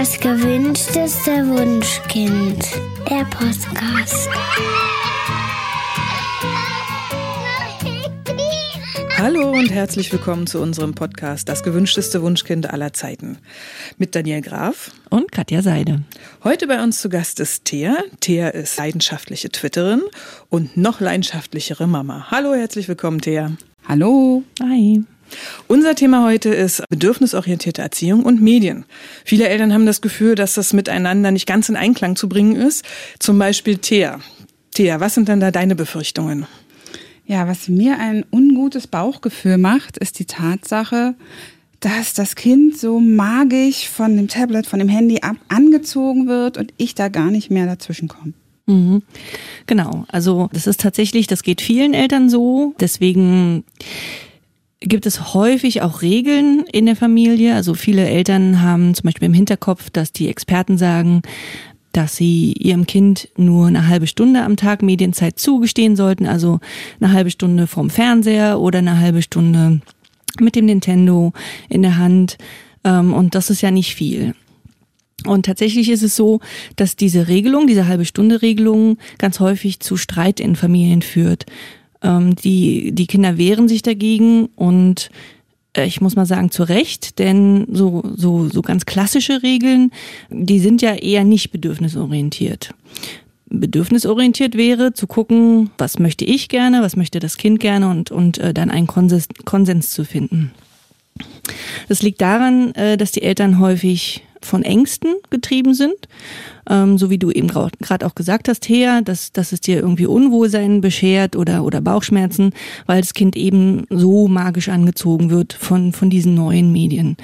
Das gewünschteste Wunschkind. Der Podcast. Hallo und herzlich willkommen zu unserem Podcast Das gewünschteste Wunschkind aller Zeiten mit Daniel Graf und Katja Seide. Heute bei uns zu Gast ist Thea. Thea ist leidenschaftliche Twitterin und noch leidenschaftlichere Mama. Hallo, herzlich willkommen, Thea. Hallo. Hi. Unser Thema heute ist bedürfnisorientierte Erziehung und Medien. Viele Eltern haben das Gefühl, dass das miteinander nicht ganz in Einklang zu bringen ist. Zum Beispiel Thea. Thea, was sind dann da deine Befürchtungen? Ja, was mir ein ungutes Bauchgefühl macht, ist die Tatsache, dass das Kind so magisch von dem Tablet, von dem Handy ab angezogen wird und ich da gar nicht mehr dazwischen komme. Mhm. Genau, also das ist tatsächlich, das geht vielen Eltern so. Deswegen gibt es häufig auch Regeln in der Familie. Also viele Eltern haben zum Beispiel im Hinterkopf, dass die Experten sagen, dass sie ihrem Kind nur eine halbe Stunde am Tag Medienzeit zugestehen sollten, also eine halbe Stunde vom Fernseher oder eine halbe Stunde mit dem Nintendo in der Hand. Ähm, und das ist ja nicht viel. Und tatsächlich ist es so, dass diese Regelung, diese halbe Stunde Regelung ganz häufig zu Streit in Familien führt. Ähm, die, die Kinder wehren sich dagegen und äh, ich muss mal sagen, zu Recht, denn so, so, so ganz klassische Regeln, die sind ja eher nicht bedürfnisorientiert. Bedürfnisorientiert wäre, zu gucken, was möchte ich gerne, was möchte das Kind gerne und, und äh, dann einen Konsens, Konsens zu finden. Das liegt daran, äh, dass die Eltern häufig von Ängsten getrieben sind, ähm, so wie du eben gerade auch gesagt hast, Thea, dass, dass es dir irgendwie Unwohlsein beschert oder, oder Bauchschmerzen, weil das Kind eben so magisch angezogen wird von, von diesen neuen Medien.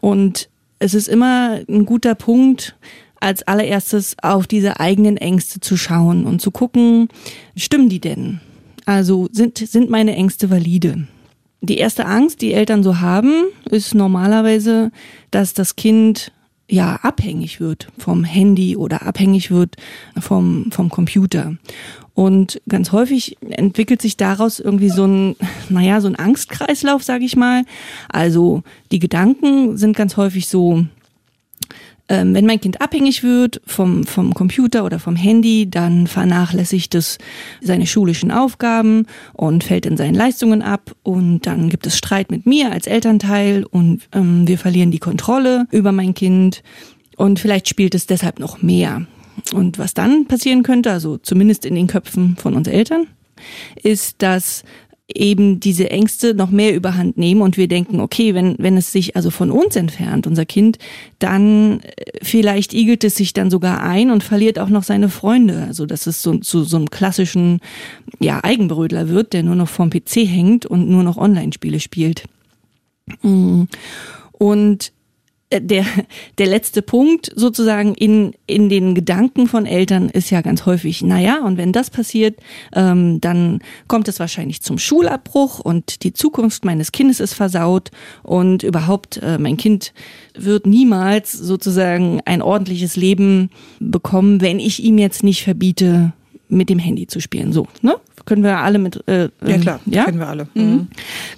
Und es ist immer ein guter Punkt, als allererstes auf diese eigenen Ängste zu schauen und zu gucken, stimmen die denn? Also sind, sind meine Ängste valide? Die erste Angst, die Eltern so haben, ist normalerweise, dass das Kind ja abhängig wird vom Handy oder abhängig wird vom, vom Computer. Und ganz häufig entwickelt sich daraus irgendwie so ein, naja, so ein Angstkreislauf, sage ich mal. Also die Gedanken sind ganz häufig so, ähm, wenn mein Kind abhängig wird vom, vom Computer oder vom Handy, dann vernachlässigt es seine schulischen Aufgaben und fällt in seinen Leistungen ab und dann gibt es Streit mit mir als Elternteil und ähm, wir verlieren die Kontrolle über mein Kind und vielleicht spielt es deshalb noch mehr. Und was dann passieren könnte, also zumindest in den Köpfen von uns Eltern, ist, dass eben diese Ängste noch mehr überhand nehmen und wir denken, okay, wenn, wenn es sich also von uns entfernt, unser Kind, dann äh, vielleicht igelt es sich dann sogar ein und verliert auch noch seine Freunde. Also dass es so, zu so einem klassischen ja, Eigenbrödler wird, der nur noch vorm PC hängt und nur noch Online-Spiele spielt. Mm. Und der, der letzte Punkt sozusagen in, in den Gedanken von Eltern ist ja ganz häufig, naja, und wenn das passiert, ähm, dann kommt es wahrscheinlich zum Schulabbruch und die Zukunft meines Kindes ist versaut und überhaupt äh, mein Kind wird niemals sozusagen ein ordentliches Leben bekommen, wenn ich ihm jetzt nicht verbiete, mit dem Handy zu spielen. So, ne? Können wir alle mit. Äh, ja klar, ja? kennen wir alle. Mhm.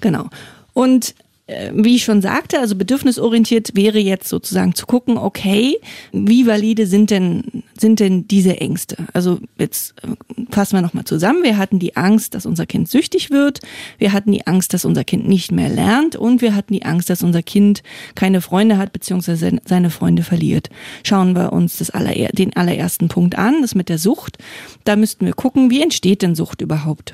Genau. Und äh, wie ich schon sagte, also bedürfnisorientiert wäre jetzt sozusagen zu gucken, okay, wie valide sind denn, sind denn diese Ängste? Also jetzt äh, fassen wir nochmal zusammen. Wir hatten die Angst, dass unser Kind süchtig wird. Wir hatten die Angst, dass unser Kind nicht mehr lernt. Und wir hatten die Angst, dass unser Kind keine Freunde hat, beziehungsweise seine Freunde verliert. Schauen wir uns das aller, den allerersten Punkt an, das mit der Sucht. Da müssten wir gucken, wie entsteht denn Sucht überhaupt?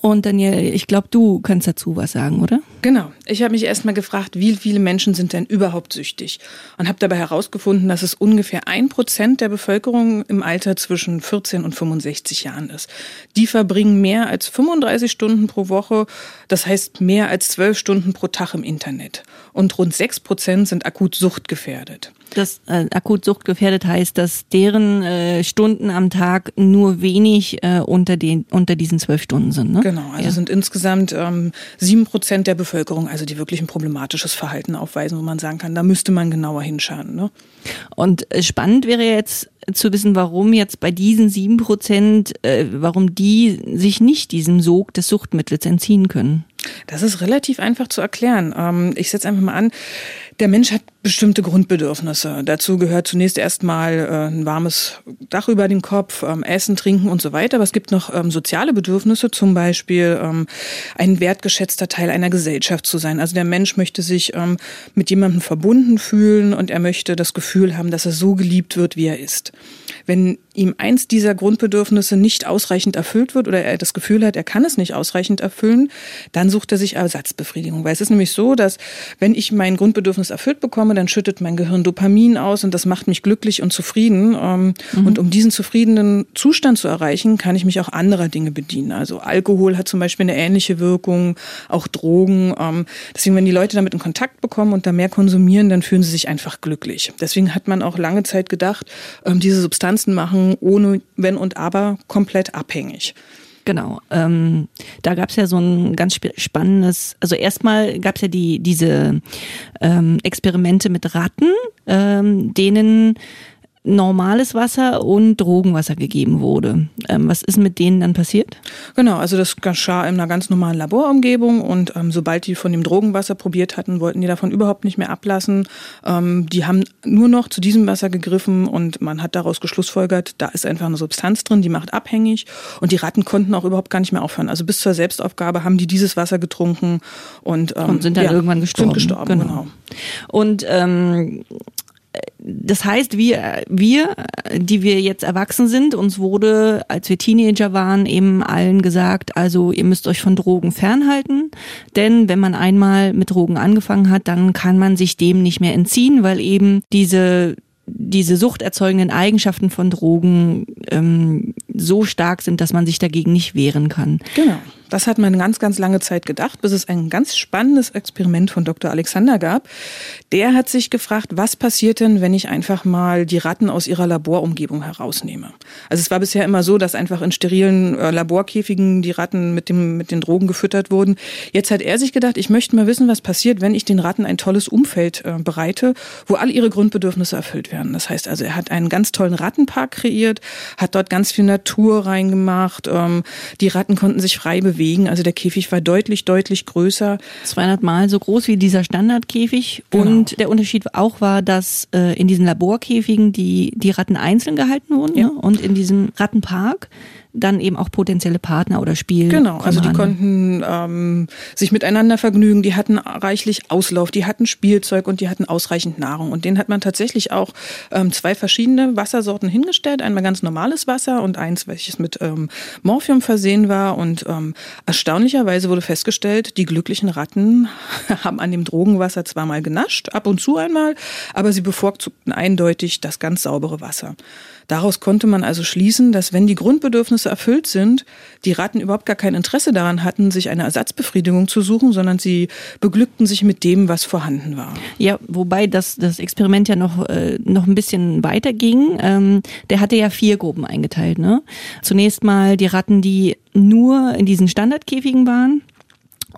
Und Daniel, ich glaube, du kannst dazu was sagen, oder? Genau. Ich habe mich erstmal gefragt, wie viele Menschen sind denn überhaupt süchtig? Und habe dabei herausgefunden, dass es ungefähr ein Prozent der Bevölkerung im Alter zwischen 14 und 65 Jahren ist. Die verbringen mehr als 35 Stunden pro Woche, das heißt mehr als 12 Stunden pro Tag im Internet. Und rund 6 Prozent sind akut suchtgefährdet das äh, akut suchtgefährdet heißt, dass deren äh, Stunden am Tag nur wenig äh, unter den unter diesen zwölf Stunden sind. Ne? Genau, also ja. sind insgesamt ähm, sieben ähm, Prozent der Bevölkerung, also die wirklich ein problematisches Verhalten aufweisen, wo man sagen kann, da müsste man genauer hinschauen. Ne? Und äh, spannend wäre jetzt zu wissen, warum jetzt bei diesen sieben Prozent, äh, warum die sich nicht diesem Sog des Suchtmittels entziehen können. Das ist relativ einfach zu erklären. Ähm, ich setze einfach mal an. Der Mensch hat bestimmte Grundbedürfnisse. Dazu gehört zunächst erstmal äh, ein warmes Dach über dem Kopf, ähm, Essen, Trinken und so weiter. Aber es gibt noch ähm, soziale Bedürfnisse, zum Beispiel ähm, ein wertgeschätzter Teil einer Gesellschaft zu sein. Also der Mensch möchte sich mit jemandem verbunden fühlen und er möchte das Gefühl haben, dass er so geliebt wird, wie er ist. Wenn ihm eins dieser Grundbedürfnisse nicht ausreichend erfüllt wird oder er das Gefühl hat, er kann es nicht ausreichend erfüllen, dann sucht er sich Ersatzbefriedigung. Weil es ist nämlich so, dass wenn ich mein Grundbedürfnis erfüllt bekomme, dann schüttet mein Gehirn Dopamin aus und das macht mich glücklich und zufrieden. Ähm, mhm. Und um diesen zufriedenen Zustand zu erreichen, kann ich mich auch anderer Dinge bedienen. Also Alkohol hat zum Beispiel eine ähnliche Wirkung, auch Drogen. Ähm, deswegen, wenn die Leute damit in Kontakt bekommen und da mehr konsumieren, dann fühlen sie sich einfach glücklich. Deswegen hat man auch lange Zeit gedacht, ähm, diese Substanzen machen ohne Wenn und Aber komplett abhängig. Genau. Ähm, da gab es ja so ein ganz spannendes, also erstmal gab es ja die diese ähm, Experimente mit Ratten, ähm, denen normales Wasser und Drogenwasser gegeben wurde. Ähm, was ist mit denen dann passiert? Genau, also das geschah in einer ganz normalen Laborumgebung und ähm, sobald die von dem Drogenwasser probiert hatten, wollten die davon überhaupt nicht mehr ablassen. Ähm, die haben nur noch zu diesem Wasser gegriffen und man hat daraus geschlussfolgert, da ist einfach eine Substanz drin, die macht abhängig und die Ratten konnten auch überhaupt gar nicht mehr aufhören. Also bis zur Selbstaufgabe haben die dieses Wasser getrunken und, ähm, und sind dann ja, irgendwann gestorben. Sind gestorben, genau. genau. Und ähm, das heißt, wir, wir, die wir jetzt erwachsen sind, uns wurde, als wir Teenager waren, eben allen gesagt, also ihr müsst euch von Drogen fernhalten, denn wenn man einmal mit Drogen angefangen hat, dann kann man sich dem nicht mehr entziehen, weil eben diese diese suchterzeugenden Eigenschaften von Drogen ähm, so stark sind, dass man sich dagegen nicht wehren kann. Genau. Das hat man ganz, ganz lange Zeit gedacht, bis es ein ganz spannendes Experiment von Dr. Alexander gab. Der hat sich gefragt, was passiert denn, wenn ich einfach mal die Ratten aus ihrer Laborumgebung herausnehme? Also es war bisher immer so, dass einfach in sterilen äh, Laborkäfigen die Ratten mit, dem, mit den Drogen gefüttert wurden. Jetzt hat er sich gedacht, ich möchte mal wissen, was passiert, wenn ich den Ratten ein tolles Umfeld äh, bereite, wo all ihre Grundbedürfnisse erfüllt werden. Das heißt also, er hat einen ganz tollen Rattenpark kreiert, hat dort ganz viel Natur reingemacht. Ähm, die Ratten konnten sich frei bewegen bewegen. Also der Käfig war deutlich, deutlich größer. 200 Mal so groß wie dieser Standardkäfig. Genau. Und der Unterschied auch war, dass äh, in diesen Laborkäfigen die, die Ratten einzeln gehalten wurden. Ja. Ne? Und in diesem Rattenpark dann eben auch potenzielle Partner oder Spiel. Genau, also die konnten ähm, sich miteinander vergnügen, die hatten reichlich Auslauf, die hatten Spielzeug und die hatten ausreichend Nahrung. Und denen hat man tatsächlich auch ähm, zwei verschiedene Wassersorten hingestellt. Einmal ganz normales Wasser und eins, welches mit ähm, Morphium versehen war. Und ähm, erstaunlicherweise wurde festgestellt, die glücklichen Ratten haben an dem Drogenwasser zwar mal genascht, ab und zu einmal, aber sie bevorzugten eindeutig das ganz saubere Wasser. Daraus konnte man also schließen, dass wenn die Grundbedürfnisse erfüllt sind, die Ratten überhaupt gar kein Interesse daran hatten, sich eine Ersatzbefriedigung zu suchen, sondern sie beglückten sich mit dem, was vorhanden war. Ja, wobei das, das Experiment ja noch, äh, noch ein bisschen weiter ging. Ähm, der hatte ja vier Gruppen eingeteilt. Ne? Zunächst mal die Ratten, die nur in diesen Standardkäfigen waren.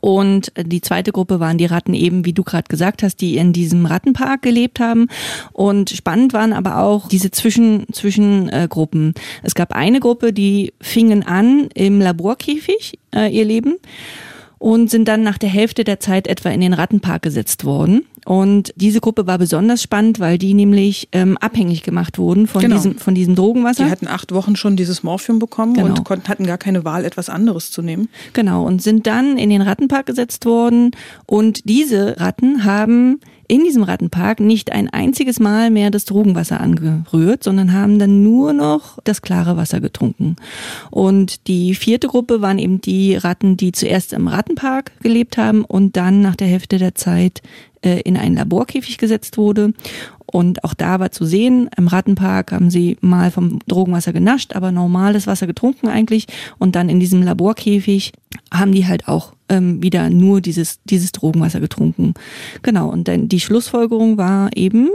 Und die zweite Gruppe waren die Ratten eben, wie du gerade gesagt hast, die in diesem Rattenpark gelebt haben. Und spannend waren aber auch diese Zwischen, Zwischengruppen. Es gab eine Gruppe, die fingen an im Laborkäfig äh, ihr Leben und sind dann nach der Hälfte der Zeit etwa in den Rattenpark gesetzt worden. Und diese Gruppe war besonders spannend, weil die nämlich ähm, abhängig gemacht wurden von, genau. diesem, von diesem Drogenwasser. Die hatten acht Wochen schon dieses Morphium bekommen genau. und konnten, hatten gar keine Wahl, etwas anderes zu nehmen. Genau, und sind dann in den Rattenpark gesetzt worden. Und diese Ratten haben in diesem Rattenpark nicht ein einziges Mal mehr das Drogenwasser angerührt, sondern haben dann nur noch das klare Wasser getrunken. Und die vierte Gruppe waren eben die Ratten, die zuerst im Rattenpark gelebt haben und dann nach der Hälfte der Zeit äh, in einen Laborkäfig gesetzt wurde. Und auch da war zu sehen, im Rattenpark haben sie mal vom Drogenwasser genascht, aber normales Wasser getrunken eigentlich. Und dann in diesem Laborkäfig haben die halt auch ähm, wieder nur dieses, dieses Drogenwasser getrunken. Genau, und dann die Schlussfolgerung war eben,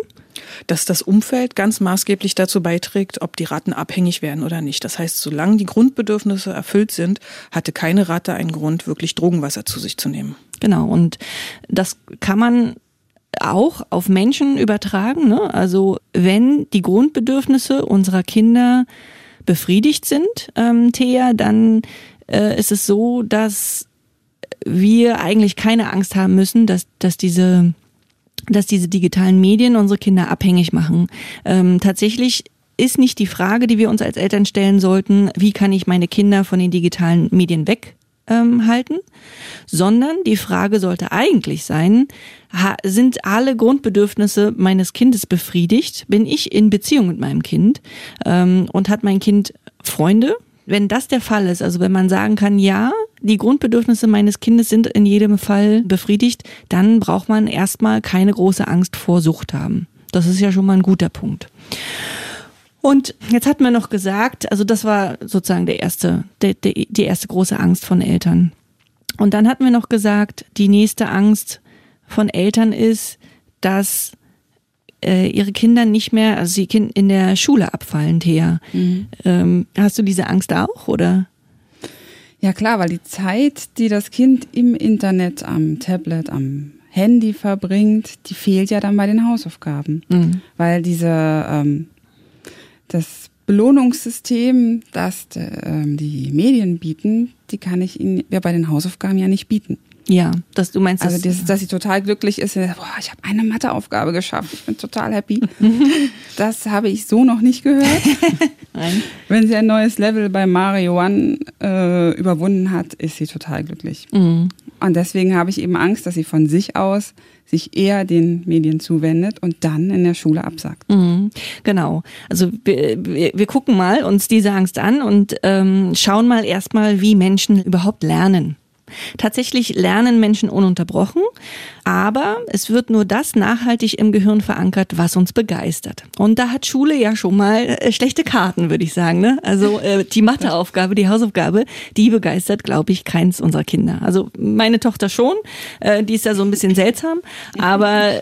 dass das Umfeld ganz maßgeblich dazu beiträgt, ob die Ratten abhängig werden oder nicht. Das heißt, solange die Grundbedürfnisse erfüllt sind, hatte keine Ratte einen Grund, wirklich Drogenwasser zu sich zu nehmen. Genau, und das kann man auch auf Menschen übertragen. Ne? Also wenn die Grundbedürfnisse unserer Kinder befriedigt sind, ähm, Thea, dann äh, ist es so, dass wir eigentlich keine Angst haben müssen, dass, dass diese dass diese digitalen Medien unsere Kinder abhängig machen. Ähm, tatsächlich ist nicht die Frage, die wir uns als Eltern stellen sollten, wie kann ich meine Kinder von den digitalen Medien weg ähm, halten, sondern die Frage sollte eigentlich sein, sind alle Grundbedürfnisse meines Kindes befriedigt? Bin ich in Beziehung mit meinem Kind? Ähm, und hat mein Kind Freunde? Wenn das der Fall ist, also wenn man sagen kann, ja, die Grundbedürfnisse meines Kindes sind in jedem Fall befriedigt, dann braucht man erstmal keine große Angst vor Sucht haben. Das ist ja schon mal ein guter Punkt. Und jetzt hat man noch gesagt, also das war sozusagen der erste, der, der, die erste große Angst von Eltern. Und dann hatten wir noch gesagt, die nächste Angst von Eltern ist, dass äh, ihre Kinder nicht mehr, also sie in der Schule abfallen, Thea. Mhm. Ähm, hast du diese Angst auch, oder? Ja klar, weil die Zeit, die das Kind im Internet, am Tablet, am Handy verbringt, die fehlt ja dann bei den Hausaufgaben. Mhm. Weil diese ähm, das Belohnungssystem, das äh, die Medien bieten, die kann ich ihnen ja bei den Hausaufgaben ja nicht bieten. Ja, dass du meinst, also das, dass sie total glücklich ist, boah, ich habe eine Matheaufgabe geschafft, ich bin total happy. das habe ich so noch nicht gehört. Wenn sie ein neues Level bei Mario One äh, überwunden hat, ist sie total glücklich. Mhm. Und deswegen habe ich eben Angst, dass sie von sich aus sich eher den Medien zuwendet und dann in der Schule absagt. Mhm, genau. Also wir, wir, wir, gucken mal uns diese Angst an und ähm, schauen mal erstmal, wie Menschen überhaupt lernen. Tatsächlich lernen Menschen ununterbrochen, aber es wird nur das nachhaltig im Gehirn verankert, was uns begeistert. Und da hat Schule ja schon mal äh, schlechte Karten, würde ich sagen. Ne? Also äh, die Matheaufgabe, die Hausaufgabe, die begeistert, glaube ich, keins unserer Kinder. Also meine Tochter schon, äh, die ist da so ein bisschen seltsam, aber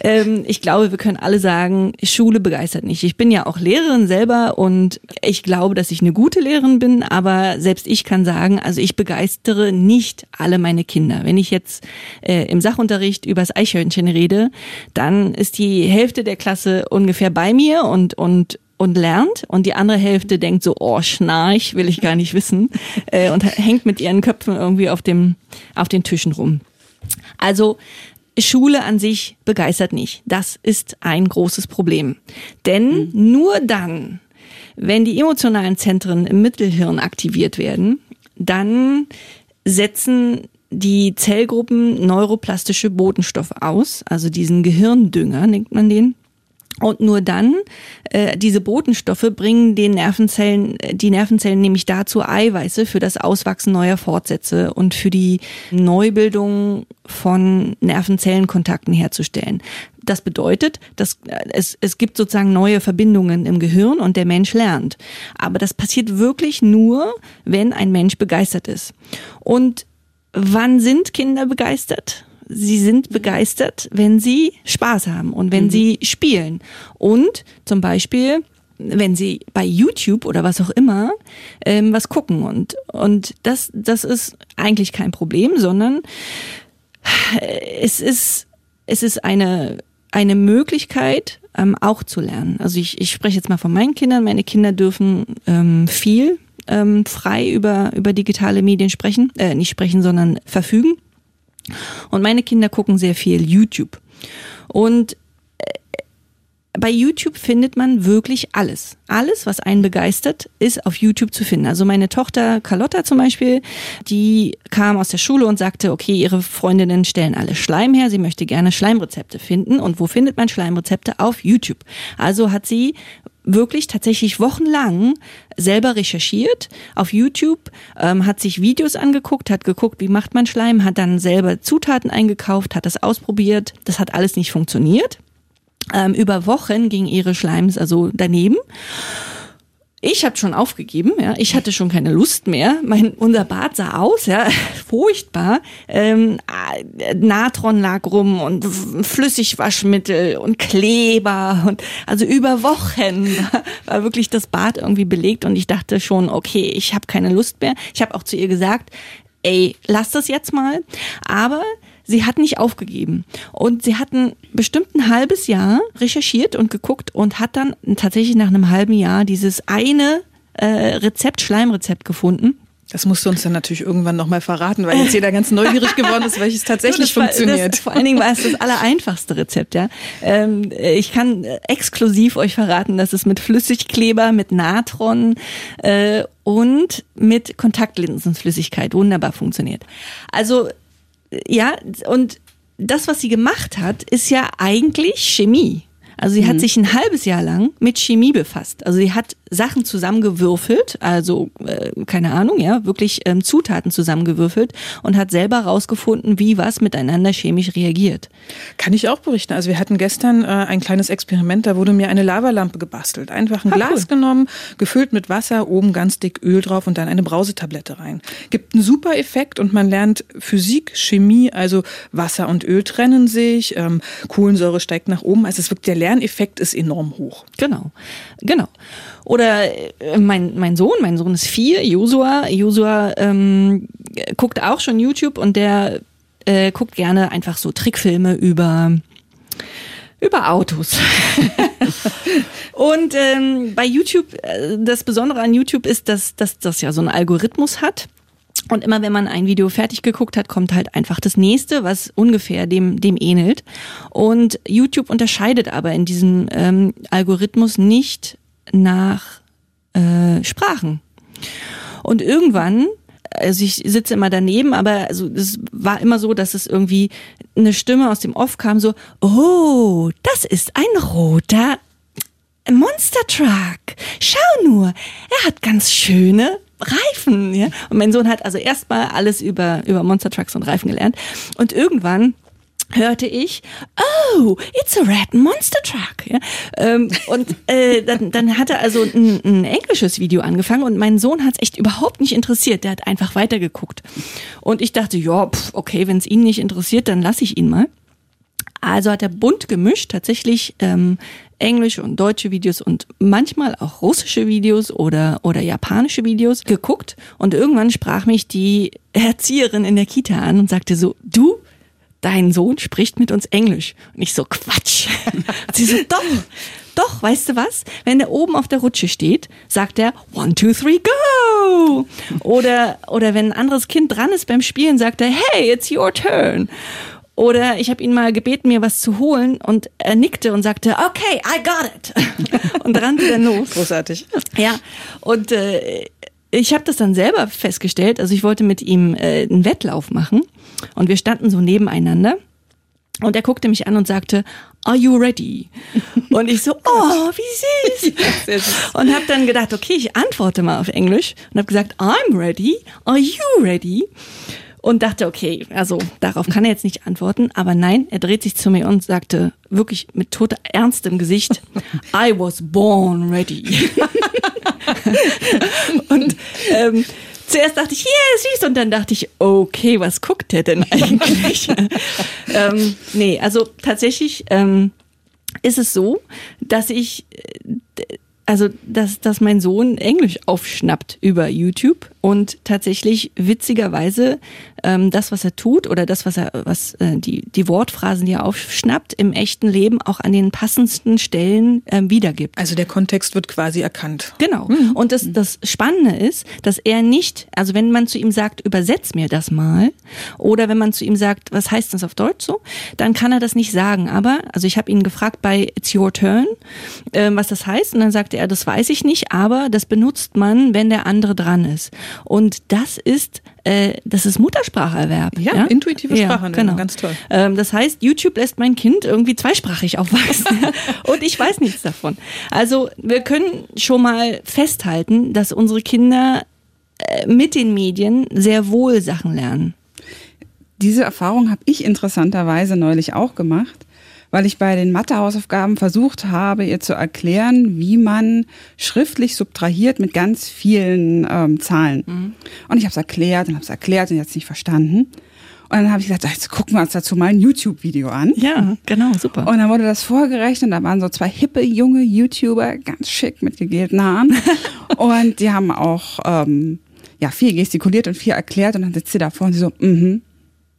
ähm, ich glaube, wir können alle sagen, Schule begeistert nicht. Ich bin ja auch Lehrerin selber und ich glaube, dass ich eine gute Lehrerin bin, aber selbst ich kann sagen, also ich begeistere nicht alle meine Kinder. Wenn ich jetzt äh, im Sachunterricht übers Eichhörnchen rede, dann ist die Hälfte der Klasse ungefähr bei mir und, und und lernt und die andere Hälfte denkt so, oh, Schnarch, will ich gar nicht wissen äh, und hängt mit ihren Köpfen irgendwie auf dem auf den Tischen rum. Also Schule an sich begeistert nicht. Das ist ein großes Problem. Denn mhm. nur dann, wenn die emotionalen Zentren im Mittelhirn aktiviert werden, dann setzen die Zellgruppen neuroplastische Botenstoffe aus, also diesen Gehirndünger nennt man den. Und nur dann, äh, diese Botenstoffe bringen den Nervenzellen, äh, die Nervenzellen nämlich dazu, Eiweiße für das Auswachsen neuer Fortsätze und für die Neubildung von Nervenzellenkontakten herzustellen. Das bedeutet, dass äh, es, es gibt sozusagen neue Verbindungen im Gehirn und der Mensch lernt. Aber das passiert wirklich nur, wenn ein Mensch begeistert ist. Und Wann sind Kinder begeistert? Sie sind begeistert, wenn sie Spaß haben und wenn mhm. sie spielen. Und zum Beispiel, wenn sie bei YouTube oder was auch immer ähm, was gucken. Und, und das, das ist eigentlich kein Problem, sondern es ist, es ist eine, eine Möglichkeit, ähm, auch zu lernen. Also ich, ich spreche jetzt mal von meinen Kindern. Meine Kinder dürfen ähm, viel ähm, frei über, über digitale Medien sprechen, äh, nicht sprechen, sondern verfügen. Und meine Kinder gucken sehr viel YouTube. Und äh, bei YouTube findet man wirklich alles. Alles, was einen begeistert, ist auf YouTube zu finden. Also meine Tochter Carlotta zum Beispiel, die kam aus der Schule und sagte, okay, ihre Freundinnen stellen alle Schleim her, sie möchte gerne Schleimrezepte finden. Und wo findet man Schleimrezepte? Auf YouTube. Also hat sie wirklich tatsächlich wochenlang selber recherchiert auf YouTube, ähm, hat sich Videos angeguckt, hat geguckt, wie macht man Schleim, hat dann selber Zutaten eingekauft, hat das ausprobiert. Das hat alles nicht funktioniert. Ähm, über Wochen ging ihre Schleims also daneben. Ich habe schon aufgegeben, ja. Ich hatte schon keine Lust mehr. Mein unser Bad sah aus, ja, furchtbar. Ähm, Natron lag rum und Flüssigwaschmittel und Kleber und also über Wochen war wirklich das Bad irgendwie belegt und ich dachte schon, okay, ich habe keine Lust mehr. Ich habe auch zu ihr gesagt, ey, lass das jetzt mal. Aber sie hat nicht aufgegeben. Und sie hatten bestimmt ein halbes Jahr recherchiert und geguckt und hat dann tatsächlich nach einem halben Jahr dieses eine äh, Rezept, Schleimrezept gefunden. Das musst du uns dann natürlich irgendwann nochmal verraten, weil jetzt jeder ganz neugierig geworden ist, welches tatsächlich das funktioniert. Das, vor allen Dingen war es das allereinfachste Rezept, ja. Ähm, ich kann exklusiv euch verraten, dass es mit Flüssigkleber, mit Natron äh, und mit Kontaktlinsenflüssigkeit wunderbar funktioniert. Also ja, und das, was sie gemacht hat, ist ja eigentlich Chemie. Also sie mhm. hat sich ein halbes Jahr lang mit Chemie befasst. Also sie hat Sachen zusammengewürfelt, also äh, keine Ahnung, ja, wirklich ähm, Zutaten zusammengewürfelt und hat selber rausgefunden, wie was miteinander chemisch reagiert. Kann ich auch berichten. Also wir hatten gestern äh, ein kleines Experiment, da wurde mir eine Lavalampe gebastelt. Einfach ein ah, Glas cool. genommen, gefüllt mit Wasser, oben ganz dick Öl drauf und dann eine Brausetablette rein. Gibt einen super Effekt und man lernt Physik, Chemie, also Wasser und Öl trennen sich, ähm, Kohlensäure steigt nach oben. Also es wirkt, der Lerneffekt ist enorm hoch. Genau, genau. Oder äh, mein, mein Sohn, mein Sohn ist vier, Josua. Josua ähm, guckt auch schon YouTube und der äh, guckt gerne einfach so Trickfilme über über Autos. und ähm, bei YouTube, äh, das Besondere an YouTube ist, dass, dass das ja so einen Algorithmus hat. Und immer wenn man ein Video fertig geguckt hat, kommt halt einfach das nächste, was ungefähr dem, dem ähnelt. Und YouTube unterscheidet aber in diesem ähm, Algorithmus nicht nach äh, Sprachen. Und irgendwann, also ich sitze immer daneben, aber also es war immer so, dass es irgendwie eine Stimme aus dem Off kam, so, oh, das ist ein roter Monster Truck. Schau nur, er hat ganz schöne Reifen. Ja? Und mein Sohn hat also erstmal alles über, über Monster Trucks und Reifen gelernt. Und irgendwann hörte ich, oh, it's a red monster truck. Ja? Ähm, und äh, dann, dann hat er also ein, ein englisches Video angefangen und mein Sohn hat es echt überhaupt nicht interessiert. Der hat einfach weitergeguckt. Und ich dachte, ja, pf, okay, wenn es ihn nicht interessiert, dann lasse ich ihn mal. Also hat er bunt gemischt, tatsächlich ähm, englische und deutsche Videos und manchmal auch russische Videos oder, oder japanische Videos geguckt. Und irgendwann sprach mich die Erzieherin in der Kita an und sagte so, du, dein Sohn spricht mit uns Englisch. Und ich so, Quatsch. Und sie so, doch, doch, weißt du was? Wenn er oben auf der Rutsche steht, sagt er, one, two, three, go! Oder, oder wenn ein anderes Kind dran ist beim Spielen, sagt er, hey, it's your turn. Oder ich habe ihn mal gebeten, mir was zu holen und er nickte und sagte, okay, I got it. und rannte dann los. Großartig. Ja, und äh, ich habe das dann selber festgestellt. Also ich wollte mit ihm äh, einen Wettlauf machen und wir standen so nebeneinander. Und er guckte mich an und sagte, Are you ready? Und ich so, oh, wie süß. Ja, süß. Und habe dann gedacht, okay, ich antworte mal auf Englisch und habe gesagt, I'm ready. Are you ready? Und dachte, okay, also darauf kann er jetzt nicht antworten. Aber nein, er dreht sich zu mir und sagte wirklich mit toter ernstem Gesicht, I was born ready. und ähm, zuerst dachte ich, yeah, süß. Und dann dachte ich, okay, was guckt der denn eigentlich? ähm, nee, also tatsächlich ähm, ist es so, dass ich, äh, also dass, dass mein Sohn Englisch aufschnappt über YouTube und tatsächlich witzigerweise ähm, das, was er tut oder das, was er, was äh, die die Wortphrasen, die er aufschnappt, im echten Leben auch an den passendsten Stellen ähm, wiedergibt. Also der Kontext wird quasi erkannt. Genau. Mhm. Und das das Spannende ist, dass er nicht, also wenn man zu ihm sagt, übersetz mir das mal, oder wenn man zu ihm sagt, was heißt das auf Deutsch so, dann kann er das nicht sagen. Aber also ich habe ihn gefragt bei It's Your Turn, ähm, was das heißt, und dann sagte er, das weiß ich nicht, aber das benutzt man, wenn der andere dran ist. Und das ist äh, das ist Mutterspracherwerb. Ja, ja? intuitive Sprache, ja, genau. ganz toll. Ähm, das heißt, YouTube lässt mein Kind irgendwie zweisprachig aufwachsen und ich weiß nichts davon. Also wir können schon mal festhalten, dass unsere Kinder äh, mit den Medien sehr wohl Sachen lernen. Diese Erfahrung habe ich interessanterweise neulich auch gemacht weil ich bei den Mathehausaufgaben versucht habe, ihr zu erklären, wie man schriftlich subtrahiert mit ganz vielen ähm, Zahlen. Mhm. Und ich habe es erklärt und habe es erklärt und jetzt nicht verstanden. Und dann habe ich gesagt, jetzt gucken wir uns dazu mal ein YouTube-Video an. Ja, genau, super. Und dann wurde das vorgerechnet. Da waren so zwei hippe junge YouTuber, ganz schick mit gegelten Haaren. und die haben auch ähm, ja viel gestikuliert und viel erklärt. Und dann sitzt sie davor und sie so, mhm,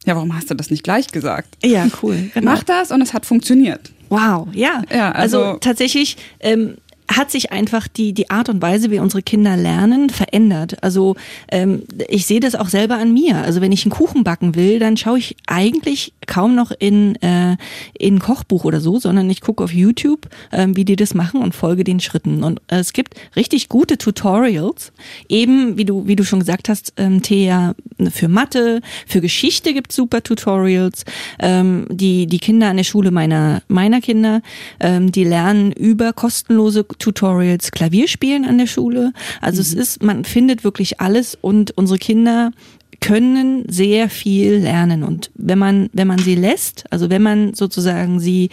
ja, warum hast du das nicht gleich gesagt? Ja, cool. Genau. Mach das und es hat funktioniert. Wow, ja. ja also, also tatsächlich ähm, hat sich einfach die, die Art und Weise, wie unsere Kinder lernen, verändert. Also ähm, ich sehe das auch selber an mir. Also wenn ich einen Kuchen backen will, dann schaue ich eigentlich kaum noch in, äh, in Kochbuch oder so, sondern ich gucke auf YouTube, äh, wie die das machen und folge den Schritten. Und äh, es gibt richtig gute Tutorials, eben wie du, wie du schon gesagt hast, ähm, Thea, für Mathe, für Geschichte gibt super Tutorials. Ähm, die, die Kinder an der Schule meiner, meiner Kinder, ähm, die lernen über kostenlose Tutorials Klavierspielen an der Schule. Also mhm. es ist, man findet wirklich alles und unsere Kinder können sehr viel lernen und wenn man wenn man sie lässt, also wenn man sozusagen sie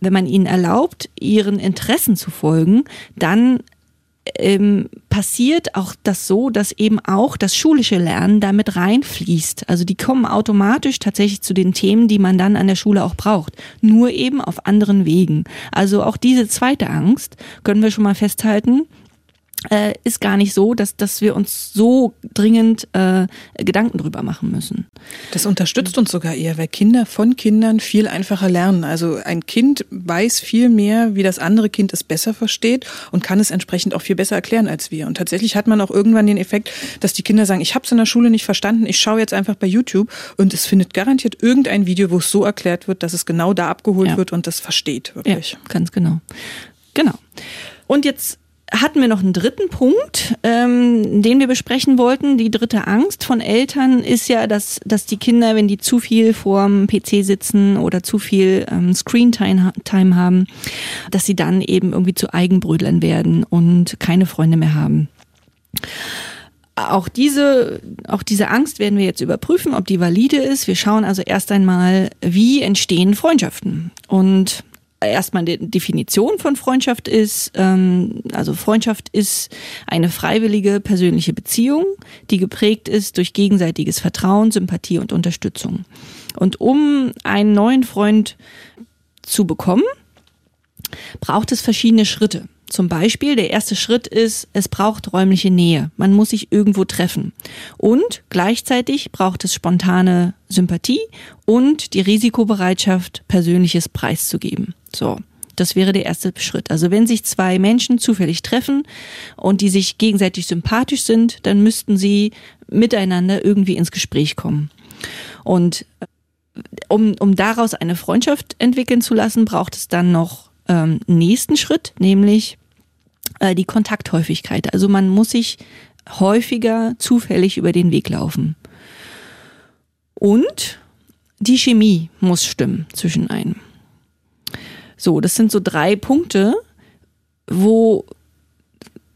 wenn man ihnen erlaubt, ihren Interessen zu folgen, dann ähm, passiert auch das so, dass eben auch das schulische Lernen damit reinfließt. Also die kommen automatisch tatsächlich zu den Themen, die man dann an der Schule auch braucht. Nur eben auf anderen Wegen. Also auch diese zweite Angst können wir schon mal festhalten äh, ist gar nicht so, dass, dass wir uns so dringend äh, Gedanken drüber machen müssen. Das unterstützt uns sogar eher, weil Kinder von Kindern viel einfacher lernen. Also ein Kind weiß viel mehr, wie das andere Kind es besser versteht und kann es entsprechend auch viel besser erklären als wir. Und tatsächlich hat man auch irgendwann den Effekt, dass die Kinder sagen, ich habe es in der Schule nicht verstanden, ich schaue jetzt einfach bei YouTube und es findet garantiert irgendein Video, wo es so erklärt wird, dass es genau da abgeholt ja. wird und das versteht wirklich. Ja, ganz genau. Genau. Und jetzt hatten wir noch einen dritten Punkt, ähm, den wir besprechen wollten. Die dritte Angst von Eltern ist ja, dass, dass die Kinder, wenn die zu viel vorm PC sitzen oder zu viel ähm, Screen-Time haben, dass sie dann eben irgendwie zu Eigenbrödlern werden und keine Freunde mehr haben. Auch diese, auch diese Angst werden wir jetzt überprüfen, ob die valide ist. Wir schauen also erst einmal, wie entstehen Freundschaften. Und erstmal die Definition von Freundschaft ist, ähm, also Freundschaft ist eine freiwillige persönliche Beziehung, die geprägt ist durch gegenseitiges Vertrauen, Sympathie und Unterstützung. Und um einen neuen Freund zu bekommen, braucht es verschiedene Schritte. Zum Beispiel, der erste Schritt ist, es braucht räumliche Nähe. Man muss sich irgendwo treffen. Und gleichzeitig braucht es spontane Sympathie und die Risikobereitschaft, Persönliches preiszugeben. So. Das wäre der erste Schritt. Also wenn sich zwei Menschen zufällig treffen und die sich gegenseitig sympathisch sind, dann müssten sie miteinander irgendwie ins Gespräch kommen. Und äh, um, um daraus eine Freundschaft entwickeln zu lassen, braucht es dann noch ähm, nächsten Schritt, nämlich äh, die Kontakthäufigkeit. Also man muss sich häufiger zufällig über den Weg laufen. Und die Chemie muss stimmen zwischen einem. So, das sind so drei Punkte, wo,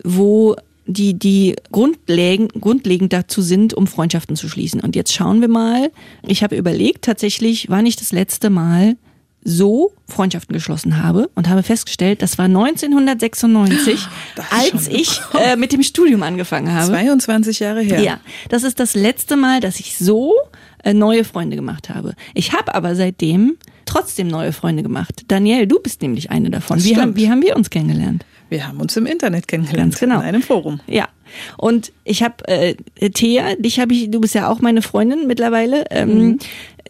wo die, die grundlegend, grundlegend dazu sind, um Freundschaften zu schließen. Und jetzt schauen wir mal. Ich habe überlegt, tatsächlich, wann ich das letzte Mal so Freundschaften geschlossen habe und habe festgestellt, das war 1996, das als ich äh, mit dem Studium angefangen habe. 22 Jahre her. Ja, das ist das letzte Mal, dass ich so äh, neue Freunde gemacht habe. Ich habe aber seitdem trotzdem neue Freunde gemacht. Danielle, du bist nämlich eine davon. Wie haben, wie haben wir uns kennengelernt? Wir haben uns im Internet kennengelernt. Ganz genau. In einem Forum. Ja. Und ich habe äh, Thea, dich habe ich, du bist ja auch meine Freundin mittlerweile. Ähm, mhm.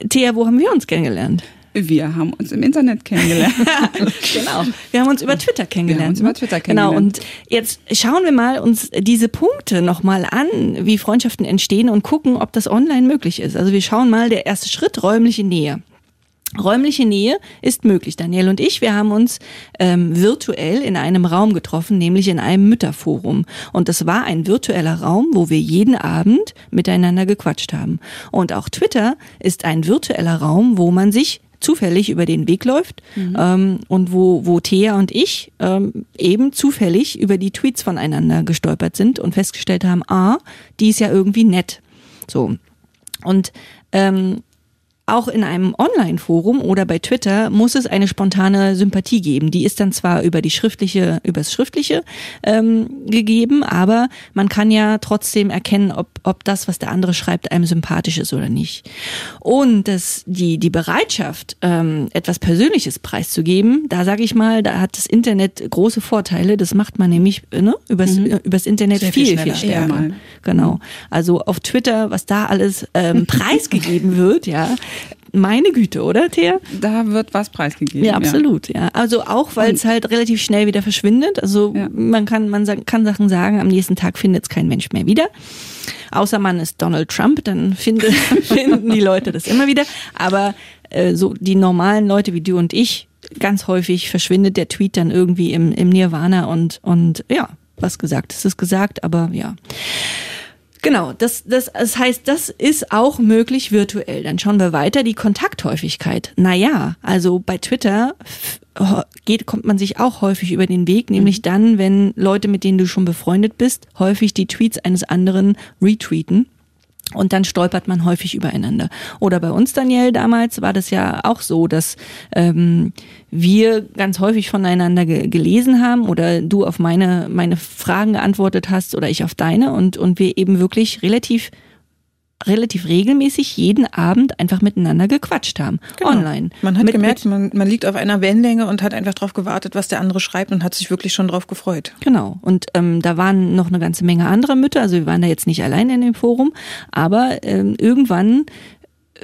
Thea, wo haben wir uns kennengelernt? Wir haben uns im Internet kennengelernt. genau. Wir haben uns über Twitter kennengelernt. Wir haben uns über Twitter kennengelernt. Genau. Und jetzt schauen wir mal uns diese Punkte nochmal an, wie Freundschaften entstehen und gucken, ob das online möglich ist. Also wir schauen mal der erste Schritt, räumliche Nähe. Räumliche Nähe ist möglich. Daniel und ich, wir haben uns ähm, virtuell in einem Raum getroffen, nämlich in einem Mütterforum. Und das war ein virtueller Raum, wo wir jeden Abend miteinander gequatscht haben. Und auch Twitter ist ein virtueller Raum, wo man sich zufällig über den Weg läuft mhm. ähm, und wo, wo Thea und ich ähm, eben zufällig über die Tweets voneinander gestolpert sind und festgestellt haben, ah, die ist ja irgendwie nett. So. Und ähm, auch in einem Online-Forum oder bei Twitter muss es eine spontane Sympathie geben. Die ist dann zwar über die schriftliche, übers Schriftliche ähm, gegeben, aber man kann ja trotzdem erkennen, ob, ob das, was der andere schreibt, einem sympathisch ist oder nicht. Und das, die, die Bereitschaft, ähm, etwas Persönliches preiszugeben, da sage ich mal, da hat das Internet große Vorteile. Das macht man nämlich ne, übers, mhm. übers Internet Sehr viel, viel, viel stärker. Ja, genau. Also auf Twitter, was da alles ähm, preisgegeben wird, ja Meine Güte, oder, Thea? Da wird was preisgegeben. Ja, absolut, ja. Also auch, weil es halt relativ schnell wieder verschwindet. Also Ja. man kann, man kann Sachen sagen, am nächsten Tag findet es kein Mensch mehr wieder. Außer man ist Donald Trump, dann finde, finden die Leute das immer wieder. Aber äh, so die normalen Leute wie du und ich, ganz häufig verschwindet der Tweet dann irgendwie im, im Nirvana und, und ja, was gesagt ist, ist gesagt, aber ja. Genau, das, das, das heißt, das ist auch möglich virtuell. Dann schauen wir weiter, die Kontakthäufigkeit. Naja, also bei Twitter geht, kommt man sich auch häufig über den Weg, nämlich dann, wenn Leute, mit denen du schon befreundet bist, häufig die Tweets eines anderen retweeten. Und dann stolpert man häufig übereinander. Oder bei uns, Daniel, damals war das ja auch so, dass ähm, wir ganz häufig voneinander ge gelesen haben oder du auf meine, meine Fragen geantwortet hast oder ich auf deine und, und wir eben wirklich relativ relativ regelmäßig jeden Abend einfach miteinander gequatscht haben. Online. Genau. Man hat Mit- gemerkt, mit- man, man liegt auf einer Wellenlänge und hat einfach darauf gewartet, was der andere schreibt und hat sich wirklich schon drauf gefreut. Genau. Und ähm, da waren noch eine ganze Menge anderer Mütter. Also wir waren da jetzt nicht allein in dem Forum, aber ähm, irgendwann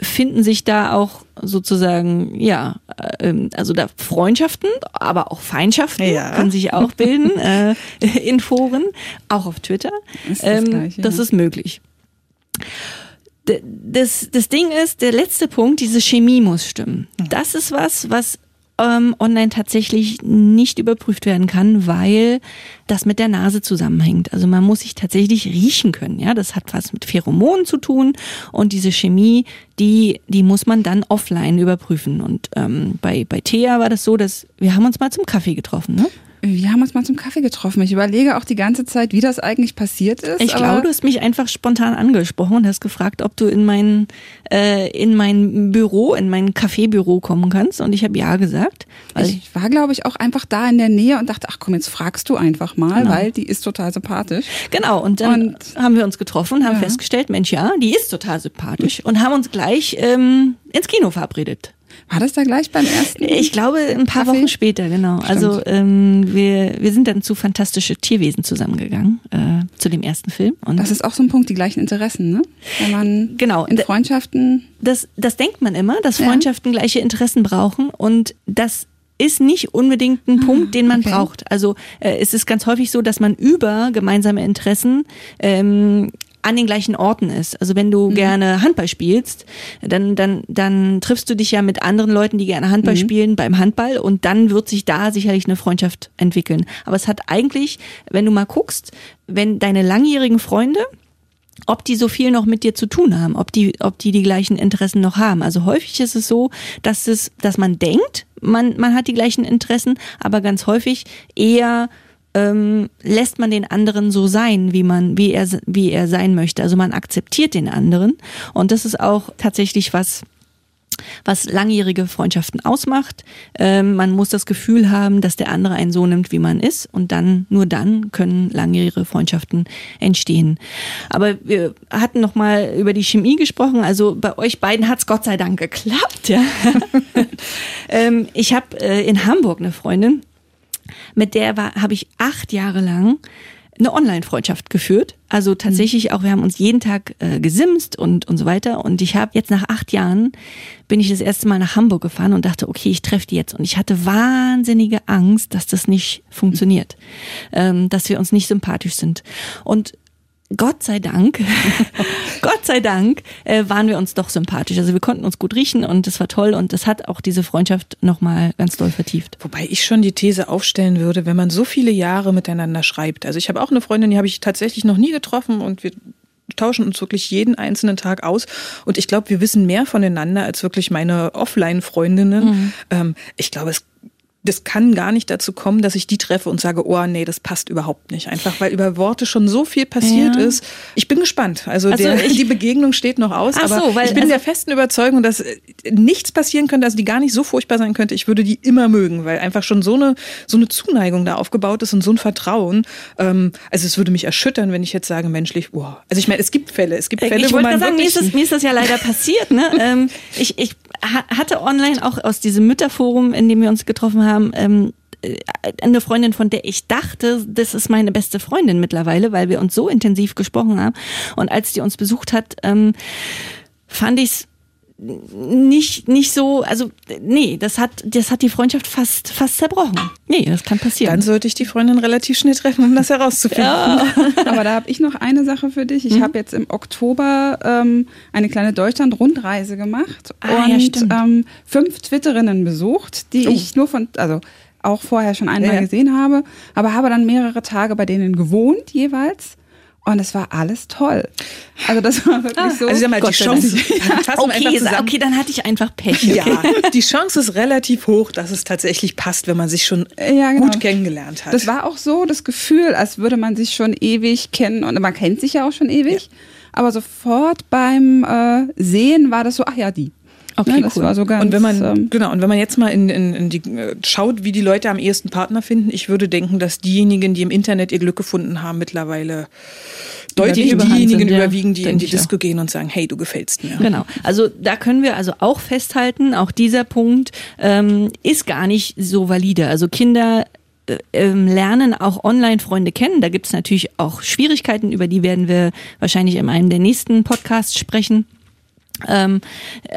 finden sich da auch sozusagen, ja, äh, ähm, also da Freundschaften, aber auch Feindschaften Ja. können sich auch bilden äh, in Foren, auch auf Twitter. Ist das ähm, Gleiche, das ja. ist möglich. Das, das Ding ist, der letzte Punkt, diese Chemie muss stimmen. Das ist was, was ähm, online tatsächlich nicht überprüft werden kann, weil das mit der Nase zusammenhängt. Also man muss sich tatsächlich riechen können. Ja, das hat was mit Pheromonen zu tun und diese Chemie, die die muss man dann offline überprüfen. Und ähm, bei bei Thea war das so, dass wir haben uns mal zum Kaffee getroffen. Ne? Wir haben uns mal zum Kaffee getroffen. Ich überlege auch die ganze Zeit, wie das eigentlich passiert ist. Ich glaube, du hast mich einfach spontan angesprochen und hast gefragt, ob du in mein, äh, in mein Büro, in mein Kaffeebüro kommen kannst. Und ich habe ja gesagt. Weil ich war, glaube ich, auch einfach da in der Nähe und dachte, ach komm, jetzt fragst du einfach mal, Genau. weil die ist total sympathisch. genau, und dann Und- haben wir uns getroffen und haben Ja. festgestellt, Mensch, ja, die ist total sympathisch und haben uns gleich ähm, ins Kino verabredet. War das da gleich beim ersten? Ich glaube, ein paar Kaffee? Wochen später, genau. Also ähm, wir, wir sind dann zu Fantastische Tierwesen zusammengegangen, äh, zu dem ersten Film. Und Das ist auch so ein Punkt, die gleichen Interessen, ne? Wenn man Genau. in Freundschaften das, das denkt man immer, dass Ja. Freundschaften gleiche Interessen brauchen und das ist nicht unbedingt ein Punkt, den man okay. braucht. Also äh, es ist ganz häufig so, dass man über gemeinsame Interessen ähm, an den gleichen Orten ist. Also wenn du gerne Handball spielst, dann, dann, dann triffst du dich ja mit anderen Leuten, die gerne Handball spielen beim Handball und dann wird sich da sicherlich eine Freundschaft entwickeln. Aber es hat eigentlich, wenn du mal guckst, wenn deine langjährigen Freunde, ob die so viel noch mit dir zu tun haben, ob die, ob die die gleichen Interessen noch haben. Also häufig ist es so, dass es, dass man denkt, man, man hat die gleichen Interessen, aber ganz häufig eher ähm, lässt man den anderen so sein, wie man, wie er, wie er sein möchte. Also man akzeptiert den anderen und das ist auch tatsächlich was, was langjährige Freundschaften ausmacht. Ähm, man muss das Gefühl haben, dass der andere einen so nimmt, wie man ist und dann, nur dann können langjährige Freundschaften entstehen. Aber wir hatten noch mal über die Chemie gesprochen. Also bei euch beiden hat's Gott sei Dank geklappt. Ja. ähm, ich habe äh, in Hamburg eine Freundin, mit der war habe ich acht Jahre lang eine Online-Freundschaft geführt. Also tatsächlich auch, wir haben uns jeden Tag äh, gesimst und, und so weiter. Und ich habe jetzt nach acht Jahren bin ich das erste Mal nach Hamburg gefahren und dachte, okay, ich treffe die jetzt. Und ich hatte wahnsinnige Angst, dass das nicht funktioniert, ähm, dass wir uns nicht sympathisch sind. Und Gott sei Dank, Gott sei Dank äh, waren wir uns doch sympathisch. Also wir konnten uns gut riechen und das war toll und das hat auch diese Freundschaft nochmal ganz doll vertieft. Wobei ich schon die These aufstellen würde, wenn man so viele Jahre miteinander schreibt. Also ich habe auch eine Freundin, die habe ich tatsächlich noch nie getroffen und wir tauschen uns wirklich jeden einzelnen Tag aus. Und ich glaube, wir wissen mehr voneinander als wirklich meine Offline-Freundinnen. Ähm, ich glaube, es das kann gar nicht dazu kommen, dass ich die treffe und sage, oh nee, das passt überhaupt nicht. Einfach weil über Worte schon so viel passiert Ja. ist. Ich bin gespannt. Also, Also der, ich- die Begegnung steht noch aus, aber so, weil- ich bin also- der festen Überzeugung, dass äh, nichts passieren könnte, also die gar nicht so furchtbar sein könnte. Ich würde die immer mögen, weil einfach schon so eine so eine Zuneigung da aufgebaut ist und so ein Vertrauen. Ähm, also es würde mich erschüttern, wenn ich jetzt sage menschlich, wow. Also ich meine, es gibt Fälle, es gibt Fälle, ich wo man sagen, mir ist, das, mir ist das ja leider passiert. Ne? ähm, ich, ich ha- hatte online auch aus diesem Mütterforum, in dem wir uns getroffen haben, ähm, äh, eine Freundin, von der ich dachte, das ist meine beste Freundin mittlerweile, weil wir uns so intensiv gesprochen haben. Und als die uns besucht hat, ähm, fand ich es nicht, nicht so, also nee, das hat, das hat die Freundschaft fast, fast zerbrochen. Nee, das kann passieren. Dann sollte ich die Freundin relativ schnell treffen, um das herauszufinden. Ja. Aber da habe ich noch eine Sache für dich. Ich mhm. habe jetzt im Oktober ähm, eine kleine Deutschland-Rundreise gemacht ah, und ja, ähm, fünf Twitterinnen besucht, die oh. ich nur von, also auch vorher schon einmal ja. gesehen habe, aber habe dann mehrere Tage bei denen gewohnt jeweils. Und es war alles toll. Also das war wirklich ah, so. Also sag mal, die Chance, okay, okay, dann hatte ich einfach Pech. Okay. Ja, die Chance ist relativ hoch, dass es tatsächlich passt, wenn man sich schon ja, genau. gut kennengelernt hat. Das war auch so das Gefühl, als würde man sich schon ewig kennen und man kennt sich ja auch schon ewig. Ja. Aber sofort beim äh, Sehen war das so, ach ja, die. Okay, ja, das cool. war so ganz. Und wenn man ähm, genau und wenn man jetzt mal in, in, in die äh, schaut, wie die Leute am ehesten Partner finden, ich würde denken, dass diejenigen, die im Internet ihr Glück gefunden haben, mittlerweile deutlich diejenigen sind, überwiegen, die in die Disco gehen und sagen, hey, du gefällst mir. Genau. Also da können wir also auch festhalten, auch dieser Punkt ähm, ist gar nicht so valide. Also Kinder äh, ähm, lernen auch Online-Freunde kennen. Da gibt es natürlich auch Schwierigkeiten, über die werden wir wahrscheinlich in einem der nächsten Podcasts sprechen ähm,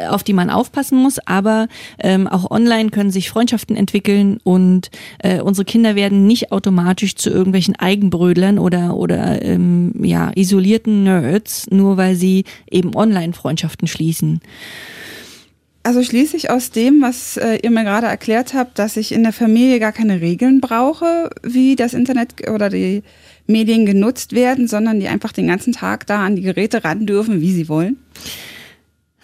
auf die man aufpassen muss. Aber ähm, auch online können sich Freundschaften entwickeln und äh, unsere Kinder werden nicht automatisch zu irgendwelchen Eigenbrödlern oder oder ähm, ja isolierten Nerds, nur weil sie eben online Freundschaften schließen. Also schließe ich aus dem, was äh, ihr mir gerade erklärt habt, dass ich in der Familie gar keine Regeln brauche, wie das Internet oder die Medien genutzt werden, sondern die einfach den ganzen Tag da an die Geräte ran dürfen, wie sie wollen?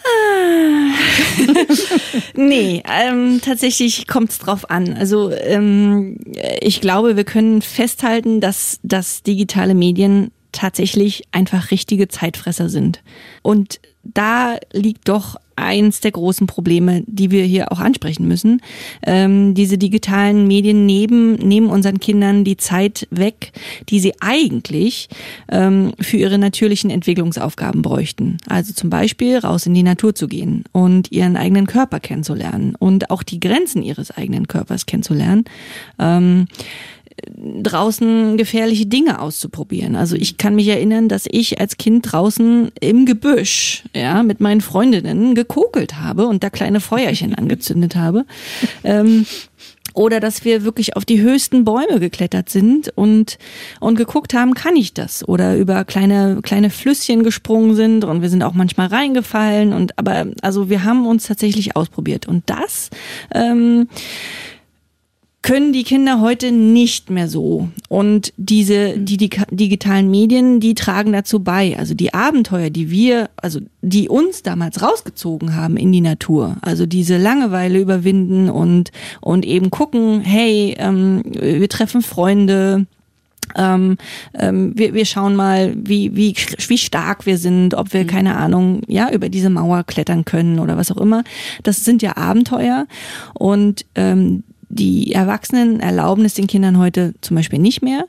nee, ähm, tatsächlich kommt es drauf an. Also ähm, ich glaube, wir können festhalten, dass, dass digitale Medien tatsächlich einfach richtige Zeitfresser sind. Und da liegt doch eins der großen Probleme, die wir hier auch ansprechen müssen. Ähm, diese digitalen Medien nehmen, nehmen unseren Kindern die Zeit weg, die sie eigentlich ähm, für ihre natürlichen Entwicklungsaufgaben bräuchten. Also zum Beispiel raus in die Natur zu gehen und ihren eigenen Körper kennenzulernen und auch die Grenzen ihres eigenen Körpers kennenzulernen. Ähm, draußen gefährliche Dinge auszuprobieren. Also ich kann mich erinnern, dass ich als Kind draußen im Gebüsch, ja, mit meinen Freundinnen gekokelt habe und da kleine Feuerchen angezündet habe. Ähm, oder dass wir wirklich auf die höchsten Bäume geklettert sind und, und geguckt haben, kann ich das? Oder über kleine, kleine Flüsschen gesprungen sind und wir sind auch manchmal reingefallen und aber, also wir haben uns tatsächlich ausprobiert. Und das, ähm, können die Kinder heute nicht mehr so. Und diese, die, die digitalen Medien, die tragen dazu bei. Also die Abenteuer, die wir, also die uns damals rausgezogen haben in die Natur. Also diese Langeweile überwinden und, und eben gucken, hey, ähm, wir treffen Freunde, ähm, ähm, wir, wir schauen mal, wie, wie, wie stark wir sind, ob wir, mhm. keine Ahnung, ja, über diese Mauer klettern können oder was auch immer. Das sind ja Abenteuer und ähm, die Erwachsenen erlauben es den Kindern heute zum Beispiel nicht mehr.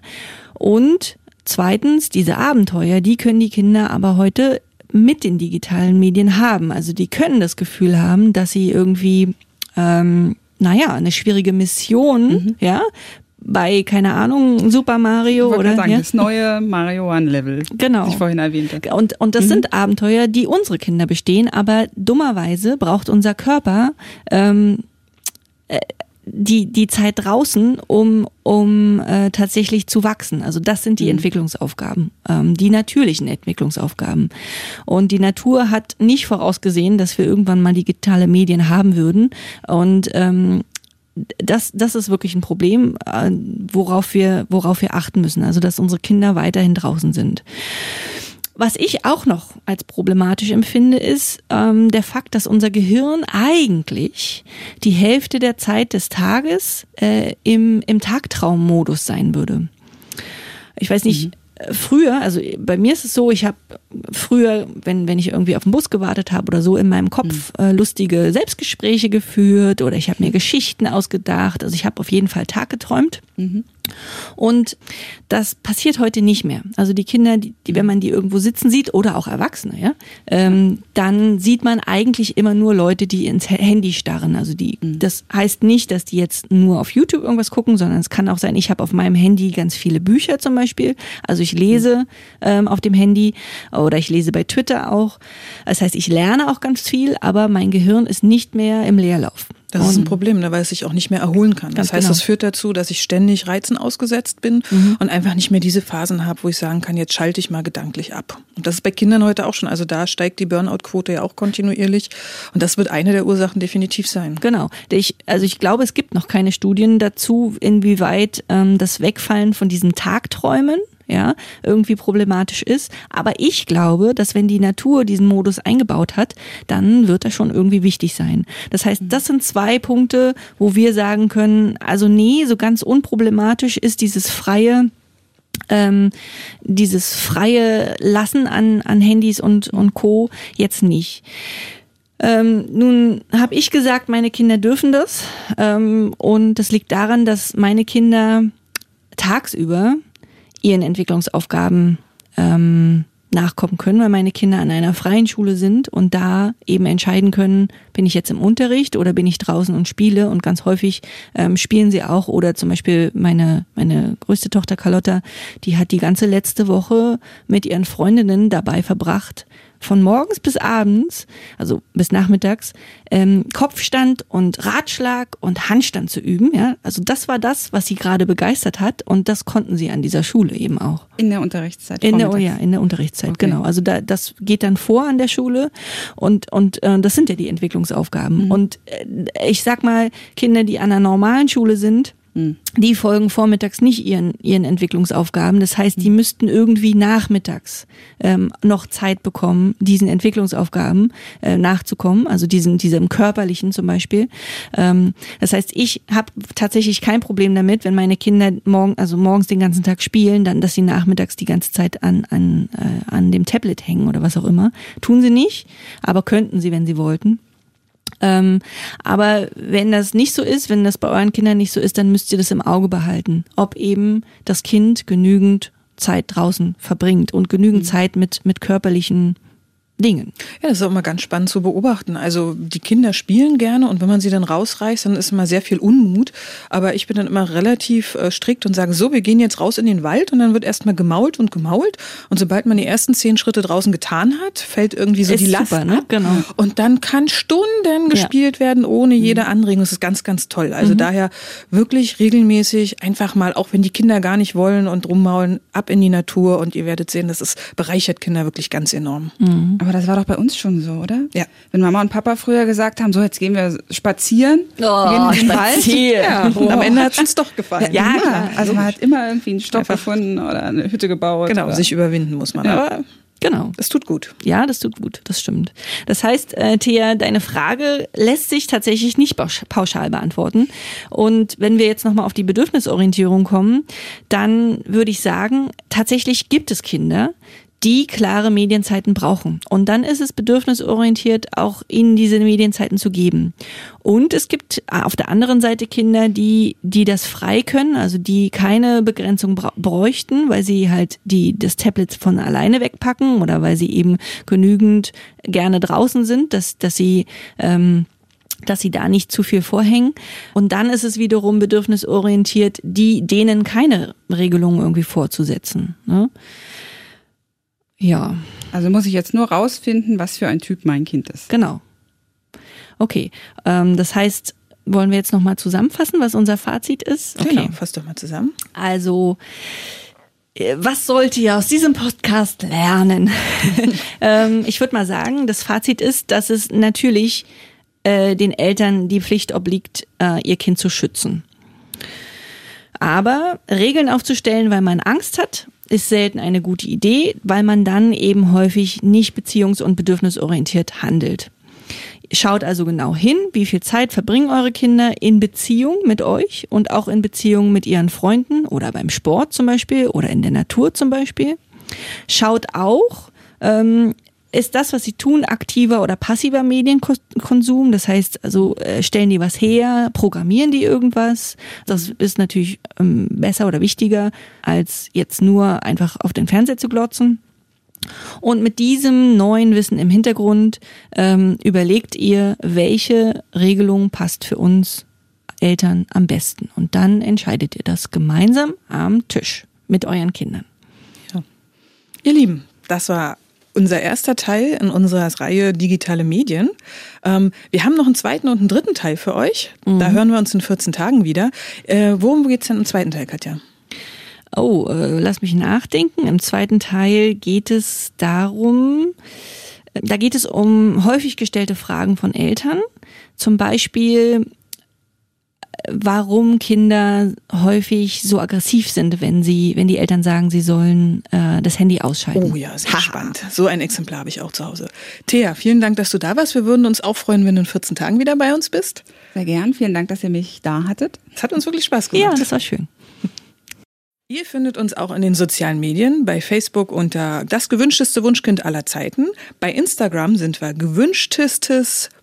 Und zweitens, diese Abenteuer, die können die Kinder aber heute mit den digitalen Medien haben. Also die können das Gefühl haben, dass sie irgendwie, ähm, naja, eine schwierige Mission, mhm. ja, bei, keine Ahnung, Super Mario oder sagen, ja? das neue Mario One Level, genau. das ich vorhin erwähnte. Und, und das mhm. sind Abenteuer, die unsere Kinder bestehen, aber dummerweise braucht unser Körper ähm, äh, die, die Zeit draußen, um, um äh, tatsächlich zu wachsen. Also das sind die mhm. Entwicklungsaufgaben, ähm, die natürlichen Entwicklungsaufgaben. Und die Natur hat nicht vorausgesehen, dass wir irgendwann mal digitale Medien haben würden. Und ähm, das, das ist wirklich ein Problem, äh, worauf wir, worauf wir achten müssen. Also, dass unsere Kinder weiterhin draußen sind. Was ich auch noch als problematisch empfinde, ist ähm, der Fakt, dass unser Gehirn eigentlich die Hälfte der Zeit des Tages äh, im, im Tagtraummodus sein würde. Ich weiß nicht, mhm früher, also bei mir ist es so, ich habe früher, wenn, wenn ich irgendwie auf den Bus gewartet habe oder so, in meinem Kopf mhm. äh, lustige Selbstgespräche geführt oder ich habe mir Geschichten ausgedacht. Also ich habe auf jeden Fall Tag geträumt. Mhm. Und das passiert heute nicht mehr. Also die Kinder, die, die, wenn man die irgendwo sitzen sieht oder auch Erwachsene, ja, ähm, dann sieht man eigentlich immer nur Leute, die ins Handy starren. Also die, mhm. das heißt nicht, dass die jetzt nur auf YouTube irgendwas gucken, sondern es kann auch sein, ich habe auf meinem Handy ganz viele Bücher zum Beispiel. Also ich lese ähm, auf dem Handy oder ich lese bei Twitter auch. Das heißt, ich lerne auch ganz viel, aber mein Gehirn ist nicht mehr im Leerlauf. Das ist ein Problem, ne, weil es sich auch nicht mehr erholen kann. Das heißt, genau. das führt dazu, dass ich ständig Reizen ausgesetzt bin Mhm. und einfach nicht mehr diese Phasen habe, wo ich sagen kann, jetzt schalte ich mal gedanklich ab. Und das ist bei Kindern heute auch schon. Also da steigt die Burnout-Quote ja auch kontinuierlich. Und das wird eine der Ursachen definitiv sein. Genau. Ich, also ich glaube, es gibt noch keine Studien dazu, inwieweit ähm, das Wegfallen von diesen Tagträumen ja, irgendwie problematisch ist. Aber ich glaube, dass wenn die Natur diesen Modus eingebaut hat, dann wird das schon irgendwie wichtig sein. Das heißt, das sind zwei Punkte, wo wir sagen können, also nee, so ganz unproblematisch ist dieses freie, ähm, dieses freie Lassen an, an Handys und, und Co. jetzt nicht. Ähm, nun habe ich gesagt, meine Kinder dürfen das. Ähm, und das liegt daran, dass meine Kinder tagsüber ihren Entwicklungsaufgaben ähm, nachkommen können, weil meine Kinder an einer freien Schule sind und da eben entscheiden können, bin ich jetzt im Unterricht oder bin ich draußen und spiele. Und ganz häufig ähm, spielen sie auch oder zum Beispiel meine, meine größte Tochter Carlotta, die hat die ganze letzte Woche mit ihren Freundinnen dabei verbracht, von morgens bis abends, also bis nachmittags, ähm, Kopfstand und Ratschlag und Handstand zu üben. Ja, also das war das, was sie gerade begeistert hat und das konnten sie an dieser Schule eben auch. In der Unterrichtszeit. In der, oh ja, in der Unterrichtszeit, Okay. genau. Also da, das geht dann vor an der Schule und und äh, das sind ja die Entwicklungsaufgaben. Mhm. Und äh, ich sag mal, Kinder, die an einer normalen Schule sind. Die folgen vormittags nicht ihren ihren Entwicklungsaufgaben. Das heißt, Mhm. die müssten irgendwie nachmittags ähm, noch Zeit bekommen, diesen Entwicklungsaufgaben äh, nachzukommen, also diesen diesem körperlichen zum Beispiel. Ähm, das heißt, ich habe tatsächlich kein Problem damit, wenn meine Kinder morgen, also morgens den ganzen Tag spielen, dann, dass sie nachmittags die ganze Zeit an an äh, an dem Tablet hängen oder was auch immer. Tun sie nicht, aber könnten sie, wenn sie wollten. Ähm, aber wenn das nicht so ist, wenn das bei euren Kindern nicht so ist, dann müsst ihr das im Auge behalten, ob eben das Kind genügend Zeit draußen verbringt und genügend Zeit mit, mit körperlichen Dingen. Ja, das ist auch immer ganz spannend zu beobachten. Also die Kinder spielen gerne und wenn man sie dann rausreißt, dann ist immer sehr viel Unmut. Aber ich bin dann immer relativ äh, strikt und sage, so, wir gehen jetzt raus in den Wald und dann wird erstmal gemault und gemault. Und sobald man die ersten zehn Schritte draußen getan hat, fällt irgendwie so Ist die Last super, ne? ab. Genau. Und dann kann Stunden gespielt werden ohne jede Anregung. Das ist ganz, ganz toll. Also daher wirklich regelmäßig einfach mal, auch wenn die Kinder gar nicht wollen und rummaulen, ab in die Natur und ihr werdet sehen, das ist, bereichert Kinder wirklich ganz enorm. Aber das war doch bei uns schon so, oder? Ja. Wenn Mama und Papa früher gesagt haben, so jetzt gehen wir spazieren, Oh, wir gehen in den Wald. spazieren. Ja, und am Ende hat es uns doch gefallen. Ja, Ja, klar. also man hat immer irgendwie einen Stock Einfach- gefunden oder eine Hütte gebaut. Genau, oder sich überwinden muss man. Ja. Aber Genau. es tut gut. Ja, das tut gut, das stimmt. Das heißt, äh, Thea, deine Frage lässt sich tatsächlich nicht pausch- pauschal beantworten. Und wenn wir jetzt nochmal auf die Bedürfnisorientierung kommen, dann würde ich sagen, tatsächlich gibt es Kinder, die klare Medienzeiten brauchen. Und dann ist es bedürfnisorientiert, auch ihnen diese Medienzeiten zu geben. Und es gibt auf der anderen Seite Kinder, die, die das frei können, also die keine Begrenzung bräuchten, weil sie halt die, das Tablet von alleine wegpacken oder weil sie eben genügend gerne draußen sind, dass, dass sie, ähm, dass sie da nicht zu viel vorhängen. Und dann ist es wiederum bedürfnisorientiert, die denen keine Regelungen irgendwie vorzusetzen. Ne? Ja, Also muss ich jetzt nur rausfinden, was für ein Typ mein Kind ist. genau. Okay, ähm, das heißt, wollen wir jetzt nochmal zusammenfassen, was unser Fazit ist? Okay. Genau, fass doch mal zusammen. Also, äh, was sollt ihr aus diesem Podcast lernen? ähm, ich würde mal sagen, das Fazit ist, dass es natürlich äh, den Eltern die Pflicht obliegt, äh, ihr Kind zu schützen. Aber Regeln aufzustellen, weil man Angst hat, ist selten eine gute Idee, weil man dann eben häufig nicht beziehungs- und bedürfnisorientiert handelt. Schaut also genau hin, wie viel Zeit verbringen eure Kinder in Beziehung mit euch und auch in Beziehung mit ihren Freunden oder beim Sport zum Beispiel oder in der Natur zum Beispiel. Schaut auch, ähm, ist das, was sie tun, aktiver oder passiver Medienkonsum? Das heißt, also äh, stellen die was her, programmieren die irgendwas? Das ist natürlich ähm, besser oder wichtiger, als jetzt nur einfach auf den Fernseher zu glotzen. Und mit diesem neuen Wissen im Hintergrund ähm, überlegt ihr, welche Regelung passt für uns Eltern am besten. Und dann entscheidet ihr das gemeinsam am Tisch mit euren Kindern. Ihr Lieben, das war unser erster Teil in unserer Reihe Digitale Medien. Ähm, wir haben noch einen zweiten und einen dritten Teil für euch. Mhm. Da hören wir uns in 14 Tagen wieder. Äh, worum geht's denn im zweiten Teil, Katja? Oh, äh, lass mich nachdenken. Im zweiten Teil geht es darum, äh, da geht es um häufig gestellte Fragen von Eltern. Zum Beispiel, warum Kinder häufig so aggressiv sind, wenn sie, wenn die Eltern sagen, sie sollen äh, das Handy ausschalten. Oh ja, sehr ha. spannend. So ein Exemplar habe ich auch zu Hause. Thea, vielen Dank, dass du da warst. Wir würden uns auch freuen, wenn du in 14 Tagen wieder bei uns bist. Sehr gern. Vielen Dank, dass ihr mich da hattet. Es hat uns wirklich Spaß gemacht. Ja, das war schön. Ihr findet uns auch in den sozialen Medien, bei Facebook unter das gewünschteste Wunschkind aller Zeiten. Bei Instagram sind wir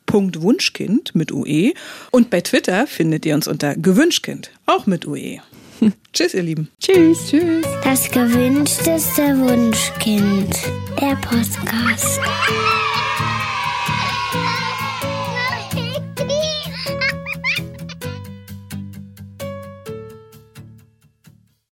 gewünschtestes.wunschkind mit UE. Und bei Twitter findet ihr uns unter gewünschkind, auch mit UE. Tschüss, ihr Lieben. Tschüss. Tschüss. Das gewünschteste Wunschkind. Der Podcast.